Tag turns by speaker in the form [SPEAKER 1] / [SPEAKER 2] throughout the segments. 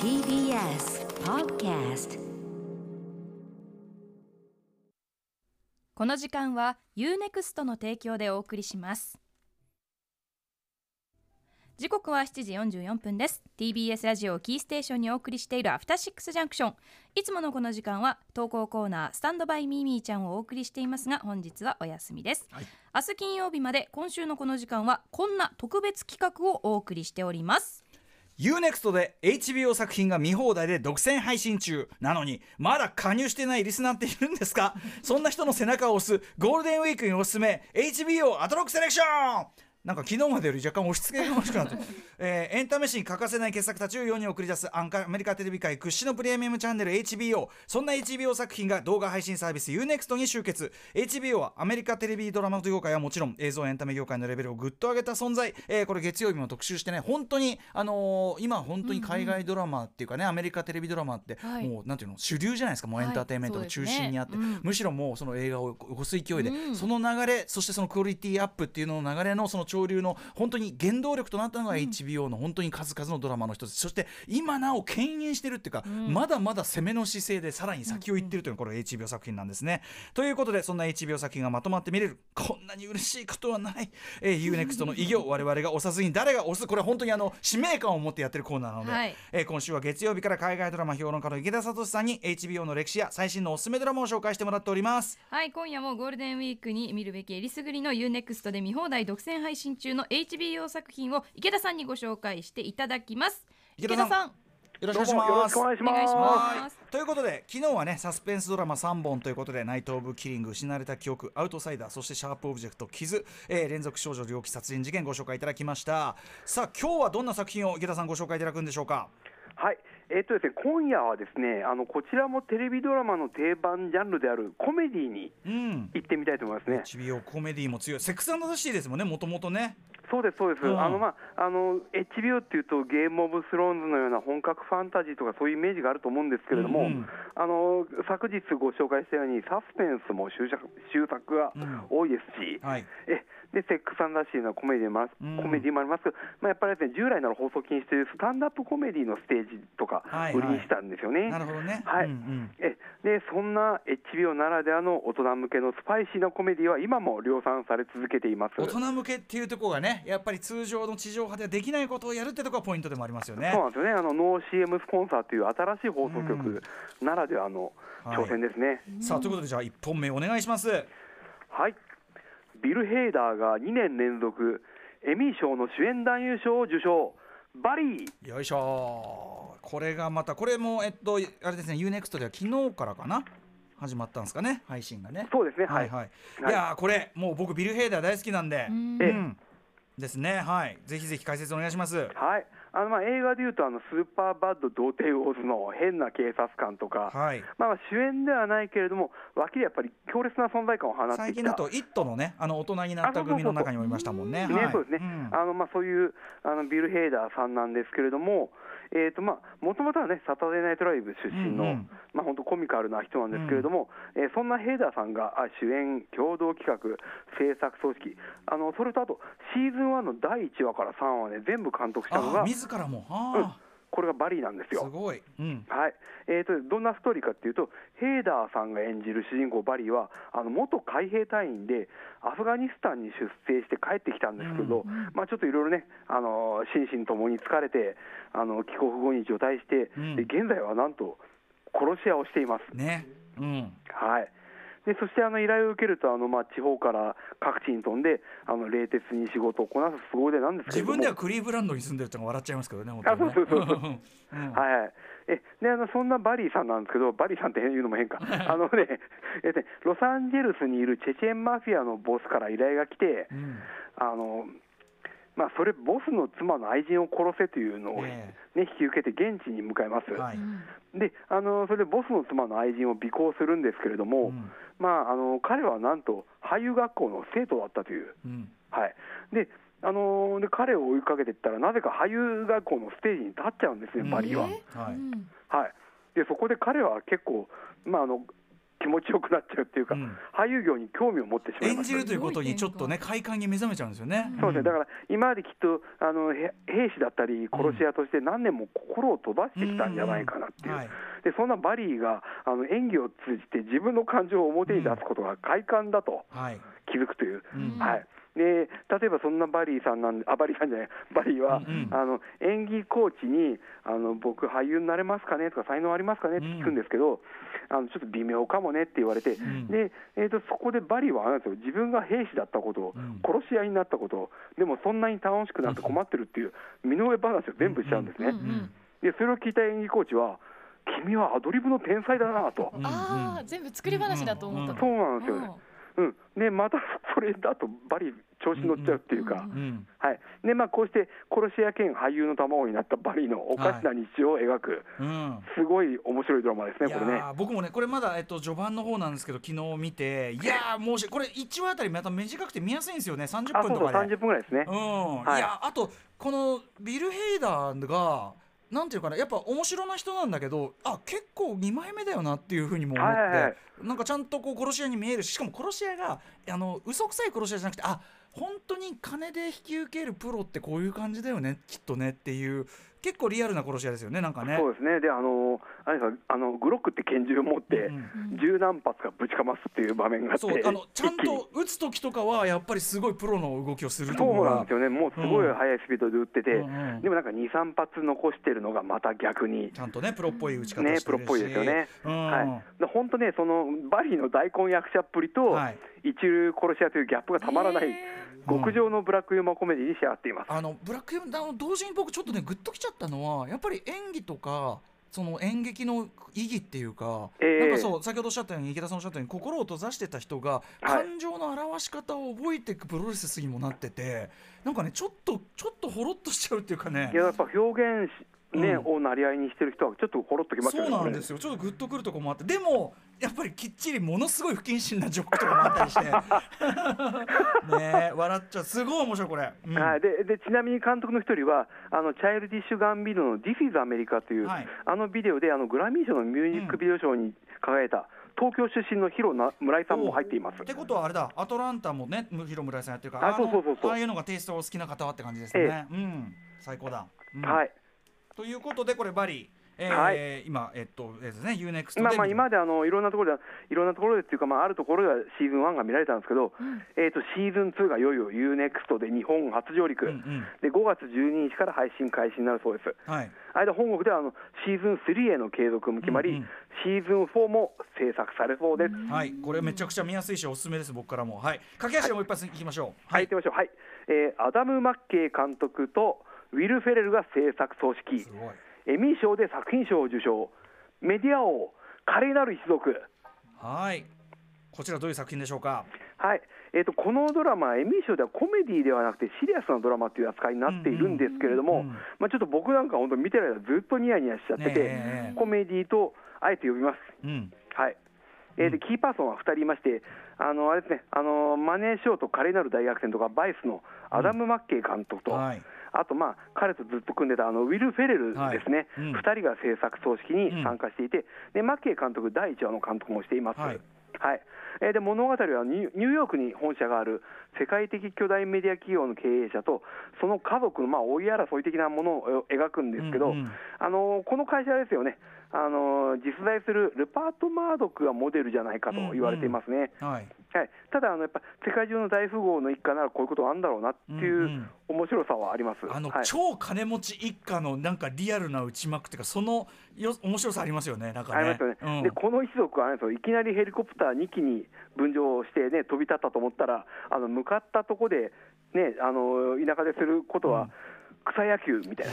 [SPEAKER 1] TBS Podcast
[SPEAKER 2] この時間は UNEXT の提供でお送りします。時刻は7時44分です。TBS ラジオをキーステーションにお送りしているアフターシックスジャンクションいつものこの時間は投稿コーナースタンドバイミーミーちゃんをお送りしていますが本日はお休みです、
[SPEAKER 3] はい。
[SPEAKER 2] 明日金曜日まで今週のこの時間はこんな特別企画をお送りしております
[SPEAKER 3] UNEXT で HBO 作品が見放題で独占配信中。なのにまだ加入してないリスナーっているんですか？そんな人の背中を押すゴールデンウィークにおすすめ HBO アトロックセレクション！なんか昨日までより若干押し付けが欲しくなって、えーエンタメ史に欠かせない傑作たちを世に送り出すアンカアメリカテレビ界屈指のプレミアムチャンネル HBO そんな HBO 作品が動画配信サービス UNEXT に集結。HBO はアメリカテレビドラマ業界はもちろん映像エンタメ業界のレベルをぐっと上げた存在、えーこれ月曜日も特集してね本当にあのー今本当に海外ドラマっていうかね、アメリカテレビドラマって、
[SPEAKER 2] はい。
[SPEAKER 3] もうなんていうの主流じゃないですかもうエンターテインメントの中心にあって、
[SPEAKER 2] そうですねうん。
[SPEAKER 3] むしろもうその映画を起こす勢いで、
[SPEAKER 2] うん。
[SPEAKER 3] その流れそしてそのクオリティアップっていうのの流れのその潮流の本当に原動力となったのが HBO の本当に数々のドラマの一つ、そして今なお牽引してるっていうか、まだまだ攻めの姿勢でさらに先を行ってるというのがこれ HBO 作品なんですね。ということでそんな HBO 作品がまとまって見れる。こんなに嬉しいことはない、えー、UNEXT の偉業。我々が押さずに誰が押す。これ本当にあの使命感を持ってやってるコーナーなので、
[SPEAKER 2] はい。
[SPEAKER 3] えー今週は月曜日から海外ドラマ評論家の池田聡さんに HBO の歴史や最新のおすすめドラマを紹介してもらっております。
[SPEAKER 2] はい今夜もゴールデンウィークに見るべきえりすぐりの U-NEXT で見放題独占配信中の HBO 作品を池田さんにご紹介していただきます。
[SPEAKER 3] 池田さん。
[SPEAKER 2] ん。
[SPEAKER 3] よろしくお願いします。
[SPEAKER 4] どうもよろしくお願いします。
[SPEAKER 2] お願いします。
[SPEAKER 3] ということで昨日はねサスペンスドラマ3本ということで「ナイト・オブ・キリング」「失われた記憶」「アウトサイダー」そして「シャープ・オブジェクト」「傷」えー連続少女猟奇殺人事件ご紹介いただきました。さあ今日はどんな作品を池田さんご紹介いただくんでしょうか？
[SPEAKER 4] はい、えっとですね、今夜はですね、あのこちらもテレビドラマの定番ジャンルであるコメディに
[SPEAKER 3] うん。
[SPEAKER 4] 行ってみたいと思いますね。
[SPEAKER 3] HBO コメディも強い。セックスザシティですもんねもともとね。
[SPEAKER 4] そうです、そうです、
[SPEAKER 3] うん。
[SPEAKER 4] あのまああの HBO っていうと、ゲームオブスローンズのような本格ファンタジーとか、そういうイメージがあると思うんですけれども、
[SPEAKER 3] うんうん
[SPEAKER 4] あの昨日ご紹介したように、サスペンスも終作が多いですし、
[SPEAKER 3] はい。
[SPEAKER 4] えでセックスザシティのコメディもあます。コメディもあります。けど、まあ、やっぱりですね従来なら放送禁止というスタンダップコメディのステージとか
[SPEAKER 3] はい
[SPEAKER 4] 売りにしたんですよね。
[SPEAKER 3] なるほどね。
[SPEAKER 4] はい。
[SPEAKER 3] うんうん。
[SPEAKER 4] えでそんな HBO ならではの大人向けのスパイシーなコメディは今も量産され続けています。
[SPEAKER 3] 大人向けっていうところがねやっぱり通常の地上波ではできないことをやるってところがポイントでもありますよね。
[SPEAKER 4] そうなんですよね、あのノー CM スポンサーという新しい放送局ならではの
[SPEAKER 3] はい
[SPEAKER 4] 挑戦ですね。
[SPEAKER 3] さあということでじゃあ1本目お願いします。
[SPEAKER 4] はい、ビル・ヘイダーが2年連続エミー賞の主演男優賞を受賞、バリー。
[SPEAKER 3] よいしょ。これがまたこれもえっとあれですね UNEXT では昨日からかな？始まったんですかね？配信がね。
[SPEAKER 4] そうですね、はい。い。
[SPEAKER 3] ははい、い、
[SPEAKER 4] はい
[SPEAKER 3] やーこれもう僕ビル・ヘイダー大好きなんで。
[SPEAKER 2] うん。
[SPEAKER 3] ですね。はい。ぜひぜひ解説お願いします。
[SPEAKER 4] はい、あのまあ映画でいうとあの、スーパーバッド童貞ウォーズの変な警察官とか、
[SPEAKER 3] はい。
[SPEAKER 4] まあ、主演ではないけれども、脇でやっぱり強烈な存在感を放って
[SPEAKER 3] 最近だと「イット!」のねあの大人になった組の中にもいましたもんね。
[SPEAKER 4] ね
[SPEAKER 3] はい。
[SPEAKER 4] そうですね、
[SPEAKER 3] ん。
[SPEAKER 4] あのまあ、そういうあのビル・ヘイダーさんなんですけれども、えーとまあ、もともとはね、サタデーナイトライブ出身の、まあ、本当コミカルな人なんですけれども、えーそんなヘイダーさんがあ主演、共同企画、制作組織、あのそれとあと、シーズン1の第1話から3話で全部監督したのが、
[SPEAKER 3] あ自らも。
[SPEAKER 4] うん。
[SPEAKER 3] あ
[SPEAKER 4] これがバリーなんです
[SPEAKER 3] ーす
[SPEAKER 4] よ。
[SPEAKER 3] ごい。うん。
[SPEAKER 4] はい。えー、とどんなストーリーかっていうと、ヘイダーさんが演じる主人公、バリーは、あの元海兵隊員で、アフガニスタンに出征して帰ってきたんですけど、まあ、ちょっといろいろね、あの心身ともに疲れて、あの帰国後に除隊して、
[SPEAKER 3] うん。
[SPEAKER 4] で現在はなんと殺し屋をしています。
[SPEAKER 3] ね。うん。
[SPEAKER 4] はい。でそしてあの依頼を受けるとあの、まあ、地方から各地に飛んであの冷徹に仕事をこなす凄腕なんですけれども。
[SPEAKER 3] 自分ではクリーブランドに住んでるってのが笑っちゃいますけどね本
[SPEAKER 4] あそうそうそうそう。
[SPEAKER 3] うん。
[SPEAKER 4] はいはい、えであのそんなバリーさんなんですけど、バリーさんっていうのも変か、あのねえね、ロサンゼルスにいるチェチェンマフィアのボスから依頼が来て、
[SPEAKER 3] うん。
[SPEAKER 4] あのまあ、それ、ボスの妻の愛人を殺せというのを、ね
[SPEAKER 3] え。
[SPEAKER 4] 引き受けて現地に向かいます。
[SPEAKER 3] はい。
[SPEAKER 4] であのそれでボスの妻の愛人を尾行するんですけれども、
[SPEAKER 3] うん。
[SPEAKER 4] まあ、あの彼はなんと俳優学校の生徒だったという。
[SPEAKER 3] うん。
[SPEAKER 4] はい、であので彼を追いかけていったら、なぜか俳優学校のステージに立っちゃうんですね、バリーは。
[SPEAKER 3] はい。
[SPEAKER 2] うん
[SPEAKER 4] はい、でそこで彼は結構、まあ、あの気持ちよくなっちゃうっていうか、
[SPEAKER 3] うん。
[SPEAKER 4] 俳優業に興味を持ってしまいました
[SPEAKER 3] 演じるということにちょっとね快感に目覚めちゃうんですよね。
[SPEAKER 4] そうです。ね、だから今まできっとあのへ兵士だったり殺し屋として何年も心を飛ばしてきたんじゃないかなっていう、
[SPEAKER 3] はい。
[SPEAKER 4] でそんなバリーがあの演技を通じて自分の感情を表に出すことが快感だと
[SPEAKER 3] はい。
[SPEAKER 4] 気づくという、
[SPEAKER 3] うん。
[SPEAKER 4] はい、で例えばそんなバリーさんなんあバリーさんじゃないバリーは、
[SPEAKER 3] うんうん。
[SPEAKER 4] あの演技コーチにあの僕俳優になれますかねとか才能ありますかねって聞くんですけど、あのちょっと微妙かもねって言われて、
[SPEAKER 3] ん。
[SPEAKER 4] でえー、とそこでバリーはあれですよ。自分が兵士だったこと、
[SPEAKER 3] ん。
[SPEAKER 4] 殺し屋になったことでもそんなに楽しくなって困ってるっていう身の上話を全部しちゃうんですね、
[SPEAKER 2] うん
[SPEAKER 4] でそれを聞いた演技コーチは君はアドリブの天才だなと、
[SPEAKER 2] ああ全部作り話だと思ったと
[SPEAKER 4] そうなんですよね、うん、でまたそれだとバリー調子乗っちゃうっていうか、
[SPEAKER 3] うん
[SPEAKER 4] はい。でまあ、こうして殺し屋兼俳優の卵になったバリーのおかしな日常を描く、
[SPEAKER 3] うん。
[SPEAKER 4] すごい面白いドラマですね、
[SPEAKER 3] い
[SPEAKER 4] これね。
[SPEAKER 3] 僕もねこれまだ、えっと、序盤の方なんですけど昨日見ていやーもうしこれ1話あたりまた短くて見やすいんですよね。30
[SPEAKER 4] あそうそう
[SPEAKER 3] 分とかで。
[SPEAKER 4] 30分ぐらいですね。
[SPEAKER 3] うん。
[SPEAKER 4] はい。
[SPEAKER 3] いやあとこのビル・ヘイダーがなんていうかなやっぱ面白な人なんだけどあ結構2枚目だよなっていうふうにも思って、
[SPEAKER 4] はいはいはい。
[SPEAKER 3] なんかちゃんとこう殺し屋に見えるししかも殺し屋があの嘘くさい殺し屋じゃなくてあ本当に金で引き受けるプロってこういう感じだよねきっとねっていう結構リアルな殺し屋ですよねなんかね。
[SPEAKER 4] そうですね。であのあれあのグロックって拳銃を持って、
[SPEAKER 3] うん
[SPEAKER 4] 十何発かぶちかますっていう場面があって、
[SPEAKER 3] そうあのちゃんと打つ時とかはやっぱりすごいプロの動きをすると
[SPEAKER 4] そうなんですよね、もうすごい速いスピードで撃ってて、
[SPEAKER 3] うんうん。
[SPEAKER 4] でもなんか2、3発残してるのがまた逆に。
[SPEAKER 3] ちゃんとねプロっぽい打ち方
[SPEAKER 4] ね、
[SPEAKER 3] してるし、
[SPEAKER 4] プロっぽいですよね、
[SPEAKER 3] うん。
[SPEAKER 4] はい、で本当ね、そのバリーの大根役者っぷりと、
[SPEAKER 3] はい。
[SPEAKER 4] 一流殺し屋というギャップがたまらない、極上のブラックユーモアコメディに仕上がっています。
[SPEAKER 3] あのブラックユーモア同時に僕ちょっとねグッときちゃったのはやっぱり演技とかその演劇の意義っていうか、
[SPEAKER 4] ええ。
[SPEAKER 3] なんかそう先ほどおっしゃったように池田さんおっしゃったように心を閉ざしてた人が
[SPEAKER 4] はい。
[SPEAKER 3] 感情の表し方を覚えていくプロレスにもなっててなんかねちょっとちょっとほろっとしちゃうっていうかね。
[SPEAKER 4] いややっぱ表現し、ね
[SPEAKER 3] うん。
[SPEAKER 4] をなり合いにしてる人は、ちょっとほろっときますよね、
[SPEAKER 3] そうなんですよ。ちょっとグッとくるとこもあって。でもやっぱりきっちりものすごい不謹慎なジョークとかもあったりして。ねえ笑っちゃう。すごい面白いこれ、うん。
[SPEAKER 4] はい、ででちなみに監督の一人は、あのチャイルディッシュ・ガンビルの This is America という、
[SPEAKER 3] はい。
[SPEAKER 4] あのビデオであのグラミー賞のミュージックビデオ賞に輝いた、東京出身のヒロな村井さんも入っています。
[SPEAKER 3] ってことはあれだ。アトランタもね広村井さんやってるから
[SPEAKER 4] あ
[SPEAKER 3] あいうのがテイストを好きな方はって感じですね、うん。最高だ、うん。
[SPEAKER 4] はい
[SPEAKER 3] ということでこれバリー、えー
[SPEAKER 4] はい。
[SPEAKER 3] 今えっとえーね UNEXT で
[SPEAKER 4] まあまあ今まであのいろんなところでいろんなところでっていうかまああるところではシーズン1が見られたんですけど、えっ、とシーズン2がいよいよ UNEXT で日本初上陸、
[SPEAKER 3] うんうん。
[SPEAKER 4] で5月12日から配信開始になるそうです。
[SPEAKER 3] はい。
[SPEAKER 4] 間本国ではあのシーズン3への継続も決まり、
[SPEAKER 3] うんうん。
[SPEAKER 4] シーズン4も制作されそうです。
[SPEAKER 3] はい。これめちゃくちゃ見やすいしおすすめです僕からも。はい。駆け足でもう一発いきましょう。
[SPEAKER 4] はい、行ってみましょう。はい、えーアダム・マッケイ監督とウィル・フェレルが制作総指揮
[SPEAKER 3] す、ごい。
[SPEAKER 4] エミー賞で作品賞を受賞、メディア王、華麗なる一族。
[SPEAKER 3] はい。こちらどういう作品でしょうか？
[SPEAKER 4] はい。えー、とこのドラマ、エミー賞ではコメディではなくてシリアスなドラマという扱いになっているんですけれども、
[SPEAKER 3] うんうん
[SPEAKER 4] まあ、ちょっと僕なんか本当見てる間ずっとニヤニヤしちゃってて、コメディとあえて呼びます。
[SPEAKER 3] うん。
[SPEAKER 4] はい。えーでキーパーソンは2人いまして、あのあれですね、あのマネーショーと華麗なる大学生とか、バイスのアダム・マッケイ監督と、
[SPEAKER 3] はい
[SPEAKER 4] あと、まあ、彼とずっと組んでたあのウィル・フェレルですね、
[SPEAKER 3] はい。うん。
[SPEAKER 4] 2人が制作総指揮に参加していて、でマッケイ監督、第1話の監督もしています。
[SPEAKER 3] はい。
[SPEAKER 4] はい。えーで物語はニュニューヨークに本社がある世界的巨大メディア企業の経営者とその家族のまあ追い争い的なものをえ描くんですけど、
[SPEAKER 3] うんうん。
[SPEAKER 4] あのこの会社ですよね、あの実在するルパート・マードックがモデルじゃないかと言われていますね。
[SPEAKER 3] はい
[SPEAKER 4] はい、ただあの、やっぱ世界中の大富豪の一家ならこういうことあるんだろうなってい
[SPEAKER 3] んう
[SPEAKER 4] うん。面白さはあります。
[SPEAKER 3] あの、
[SPEAKER 4] はい。
[SPEAKER 3] 超金持ち一家のなんかリアルな内幕っていうかそのよ面白さありますよねなんかね。
[SPEAKER 4] ありますよね、
[SPEAKER 3] うん。
[SPEAKER 4] でこの一族はあれですよ。いきなりヘリコプター2機に分乗して、ね、飛び立ったと思ったら、あの向かったとこで、ね、あの田舎ですることは、草野球みたいな、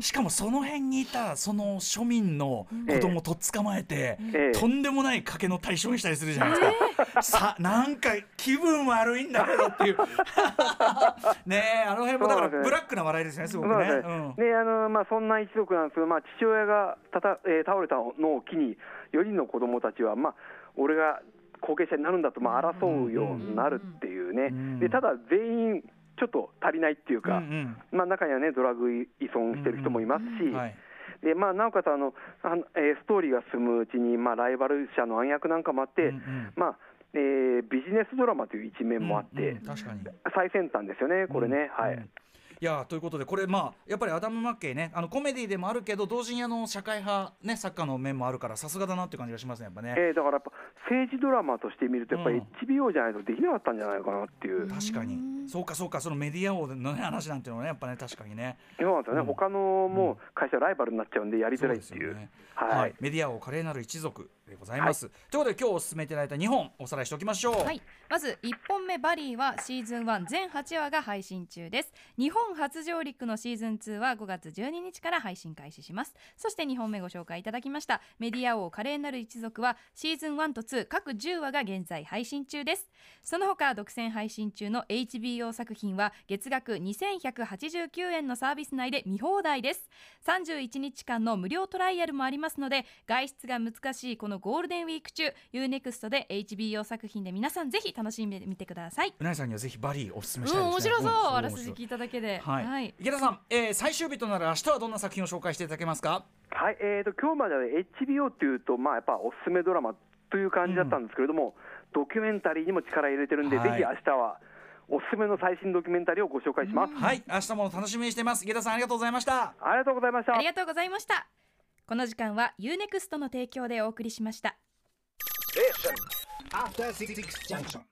[SPEAKER 3] しかもその辺にいたその庶民の子供をとっ捕まえて、
[SPEAKER 4] ええ。
[SPEAKER 3] とんでもない賭けの対象にしたりするじゃないですか、さなんか気分悪いんだけどっていう。ねえあの辺もだからブラックな笑いですねすごくね。
[SPEAKER 4] そう
[SPEAKER 3] ん。
[SPEAKER 4] あのまあ、そんな一族なんですけど、まあ、父親がたた、えー倒れたのを機に、4人の子供たちは、まあ、俺が後継者になるんだと、まあ、争うようになるっていうね、
[SPEAKER 3] うん。
[SPEAKER 4] でただ全員ちょっと足りないっていうか、
[SPEAKER 3] うん
[SPEAKER 4] まあ、中にはね、ドラッグ依存してる人もいますし、
[SPEAKER 3] はい。
[SPEAKER 4] でまあ、なおかつあのあの、えーストーリーが進むうちに、まあ、ライバル社の暗躍なんかもあって、
[SPEAKER 3] うんうん。
[SPEAKER 4] まあえービジネスドラマという一面もあって、
[SPEAKER 3] うんうん確かに。
[SPEAKER 4] 最先端ですよね、これね。はい。
[SPEAKER 3] うん。いやーということでこれまあやっぱりアダム・マッケイねあのコメディでもあるけど同時にあの社会派ね作家の面もあるからさすがだなっていう感じがしますねやっぱね。
[SPEAKER 4] えーだからやっぱ政治ドラマとして見ると、やっぱり
[SPEAKER 3] うん
[SPEAKER 4] HBO じゃないとできなかったんじゃないかなっていう、
[SPEAKER 3] 確かに。そうかそうかそのメディア王の、ね、話なんていうのはねやっぱね確かにね。
[SPEAKER 4] そうなんですよね、
[SPEAKER 3] うん。
[SPEAKER 4] 他のもう会社ライバルになっちゃうんで、やりづらいっていう。
[SPEAKER 3] そうですよね。
[SPEAKER 4] はい。
[SPEAKER 3] メディア王華麗なる一族でございます、ということで今日お勧めいただいた2本おさらいしておきましょう、
[SPEAKER 2] はい、まず1本目バリーはシーズン1全8話が配信中です。日本初上陸のシーズン2は5月12日から配信開始します。そして2本目ご紹介いただきましたメディア王華麗なる一族はシーズン1と2各10話が現在配信中です。その他独占配信中の HBO 作品は月額2189円のサービス内で見放題です。31日間の無料トライアルもありますので外出が難しいこのゴールデンウィーク中 UNEXT で HBO 作品で皆さんぜひ楽しんでみてください。
[SPEAKER 3] うなぎさんにはぜひバリーお勧め
[SPEAKER 2] うん
[SPEAKER 3] したいですね。
[SPEAKER 2] 面白そう、
[SPEAKER 3] ん
[SPEAKER 2] あらすじ聞いただけで。
[SPEAKER 3] はい、
[SPEAKER 2] はい。
[SPEAKER 3] 池田さん、えー最終日となる明日はどんな作品を紹介していただけますか？
[SPEAKER 4] はい、えー、と今日までは HBO っていうと、まあ、やっぱおすすめドラマという感じだったんですけれども、ドキュメンタリーにも力入れてるんで、
[SPEAKER 3] はい。
[SPEAKER 4] ぜひ明日はおすすめの最新ドキュメンタリーをご紹介します。
[SPEAKER 3] はい。明日も楽しみにしてます。池田さんありがとうございました。
[SPEAKER 4] ありがとうございました。
[SPEAKER 2] あり。がとうございましたこの時間はユーネクストの提供でお送りしました。